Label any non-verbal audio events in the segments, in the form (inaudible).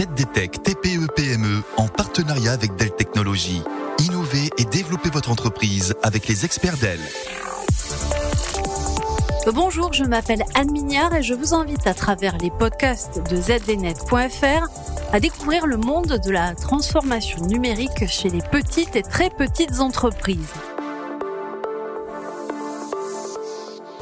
ZDTech TPE-PME en partenariat avec Dell Technologies. Innovez et développez votre entreprise avec les experts Dell. Bonjour, je m'appelle Anne Mignard et je vous invite à travers les podcasts de zdnet.fr à découvrir le monde de la transformation numérique chez les petites et très petites entreprises.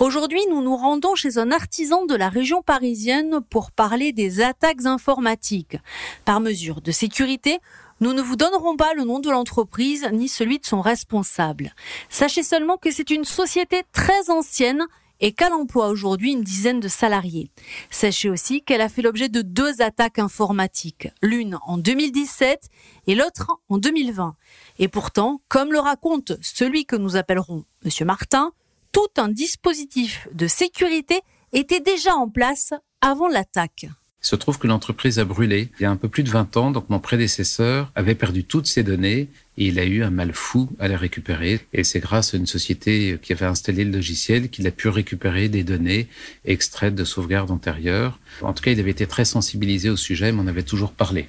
Aujourd'hui, nous nous rendons chez un artisan de la région parisienne pour parler des attaques informatiques. Par mesure de sécurité, nous ne vous donnerons pas le nom de l'entreprise ni celui de son responsable. Sachez seulement que c'est une société très ancienne et qu'elle emploie aujourd'hui une dizaine de salariés. Sachez aussi qu'elle a fait l'objet de deux attaques informatiques, l'une en 2017 et l'autre en 2020. Et pourtant, comme le raconte celui que nous appellerons Monsieur Martin, tout un dispositif de sécurité était déjà en place avant l'attaque. Il se trouve que l'entreprise a brûlé il y a un peu plus de 20 ans, donc mon prédécesseur avait perdu toutes ses données il a eu un mal fou à les récupérer. Et c'est grâce à une société qui avait installé le logiciel qu'il a pu récupérer des données extraites de sauvegarde antérieures. En tout cas, il avait été très sensibilisé au sujet, mais on avait toujours parlé.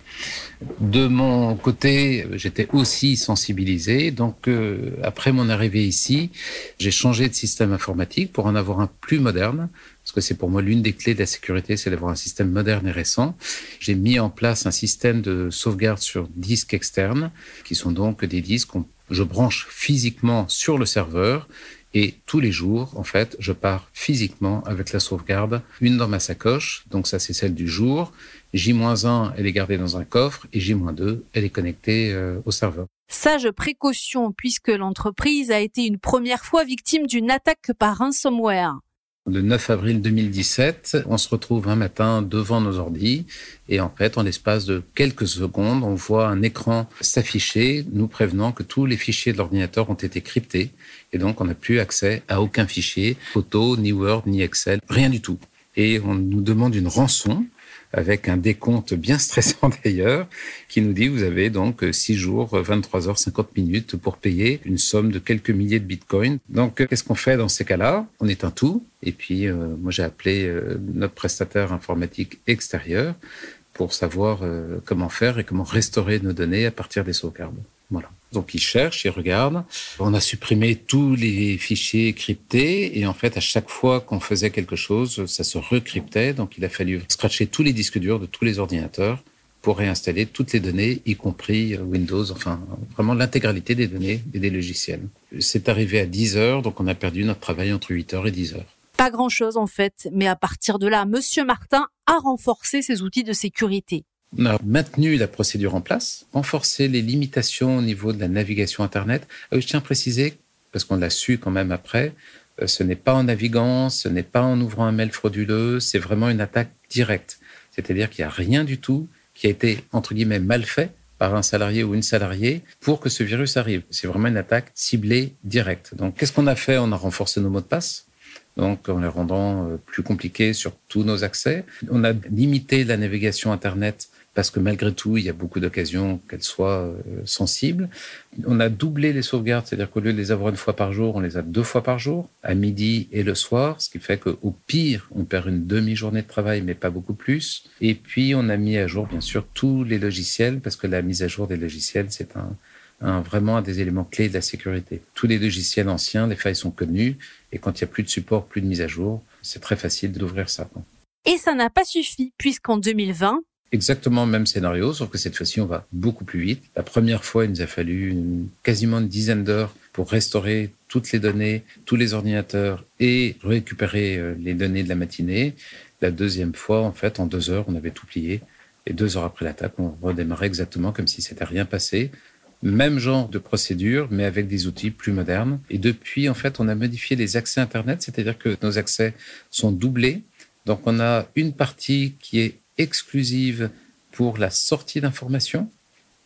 De mon côté, j'étais aussi sensibilisé. Donc, euh, après mon arrivée ici, j'ai changé de système informatique pour en avoir un plus moderne parce que c'est pour moi l'une des clés de la sécurité, c'est d'avoir un système moderne et récent. J'ai mis en place un système de sauvegarde sur disques externes, qui sont donc des disques que je branche physiquement sur le serveur et tous les jours, en fait, je pars physiquement avec la sauvegarde, une dans ma sacoche, donc ça c'est celle du jour. J-1, elle est gardée dans un coffre et J-2, elle est connectée euh, au serveur. Sage précaution puisque l'entreprise a été une première fois victime d'une attaque par ransomware. Le 9 avril 2017, on se retrouve un matin devant nos ordis et en fait, en l'espace de quelques secondes, on voit un écran s'afficher nous prévenant que tous les fichiers de l'ordinateur ont été cryptés et donc on n'a plus accès à aucun fichier, photo, ni Word, ni Excel, rien du tout. Et on nous demande une rançon avec un décompte bien stressant (laughs) d'ailleurs, qui nous dit vous avez donc 6 jours, 23 heures, 50 minutes pour payer une somme de quelques milliers de bitcoins. Donc, qu'est-ce qu'on fait dans ces cas-là? On éteint tout. Et puis, euh, moi, j'ai appelé euh, notre prestataire informatique extérieur pour savoir euh, comment faire et comment restaurer nos données à partir des sauvegardes. Donc il cherche, il regarde. On a supprimé tous les fichiers cryptés et en fait à chaque fois qu'on faisait quelque chose, ça se recryptait. Donc il a fallu scratcher tous les disques durs de tous les ordinateurs pour réinstaller toutes les données, y compris Windows, enfin vraiment l'intégralité des données et des logiciels. C'est arrivé à 10 heures, donc on a perdu notre travail entre 8 heures et 10 heures. Pas grand-chose en fait, mais à partir de là, Monsieur Martin a renforcé ses outils de sécurité. On a maintenu la procédure en place, renforcé les limitations au niveau de la navigation Internet. Euh, je tiens à préciser, parce qu'on l'a su quand même après, euh, ce n'est pas en naviguant, ce n'est pas en ouvrant un mail frauduleux, c'est vraiment une attaque directe. C'est-à-dire qu'il n'y a rien du tout qui a été, entre guillemets, mal fait par un salarié ou une salariée pour que ce virus arrive. C'est vraiment une attaque ciblée directe. Donc, qu'est-ce qu'on a fait? On a renforcé nos mots de passe. Donc, en les rendant euh, plus compliqués sur tous nos accès. On a limité la navigation Internet parce que malgré tout, il y a beaucoup d'occasions qu'elles soient euh, sensibles. On a doublé les sauvegardes, c'est-à-dire qu'au lieu de les avoir une fois par jour, on les a deux fois par jour, à midi et le soir, ce qui fait qu'au pire, on perd une demi-journée de travail, mais pas beaucoup plus. Et puis, on a mis à jour, bien sûr, tous les logiciels, parce que la mise à jour des logiciels, c'est un, vraiment un des éléments clés de la sécurité. Tous les logiciels anciens, les failles sont connues, et quand il n'y a plus de support, plus de mise à jour, c'est très facile d'ouvrir ça. Et ça n'a pas suffi, puisqu'en 2020, exactement le même scénario, sauf que cette fois-ci, on va beaucoup plus vite. La première fois, il nous a fallu quasiment une dizaine d'heures pour restaurer toutes les données, tous les ordinateurs et récupérer euh, les données de la matinée. La deuxième fois, en fait, en deux heures, on avait tout plié. Et deux heures après l'attaque, on redémarrait exactement comme si c'était rien passé. Même genre de procédure, mais avec des outils plus modernes. Et depuis, en fait, on a modifié les accès Internet, c'est-à-dire que nos accès sont doublés. Donc, on a une partie qui est exclusive pour la sortie d'informations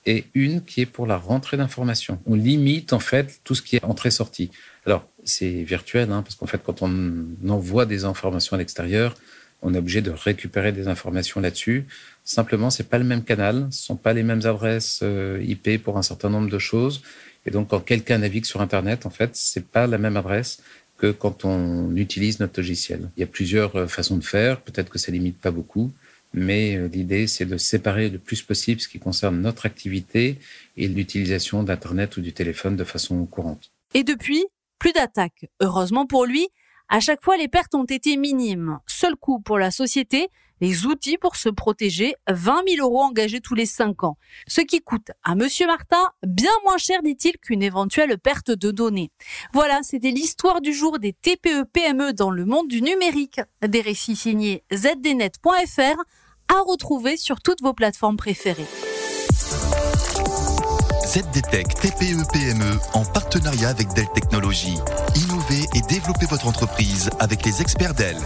et une qui est pour la rentrée d'informations. On limite en fait tout ce qui est entrée-sortie. Alors c'est virtuel hein, parce qu'en fait quand on envoie des informations à l'extérieur, on est obligé de récupérer des informations là-dessus. Simplement, c'est pas le même canal, ce sont pas les mêmes adresses euh, IP pour un certain nombre de choses. Et donc, quand quelqu'un navigue sur Internet, en fait, c'est pas la même adresse que quand on utilise notre logiciel. Il y a plusieurs euh, façons de faire. Peut-être que ça limite pas beaucoup, mais euh, l'idée, c'est de séparer le plus possible ce qui concerne notre activité et l'utilisation d'Internet ou du téléphone de façon courante. Et depuis, plus d'attaques. Heureusement pour lui, à chaque fois, les pertes ont été minimes. Seul coût pour la société, les outils pour se protéger, 20 000 euros engagés tous les 5 ans. Ce qui coûte à Monsieur Martin bien moins cher, dit-il, qu'une éventuelle perte de données. Voilà, c'était l'histoire du jour des TPE-PME dans le monde du numérique. Des récits signés zdnet.fr à retrouver sur toutes vos plateformes préférées. ZDTech TPE-PME en partenariat avec Dell Technologies. Innovez et développez votre entreprise avec les experts Dell.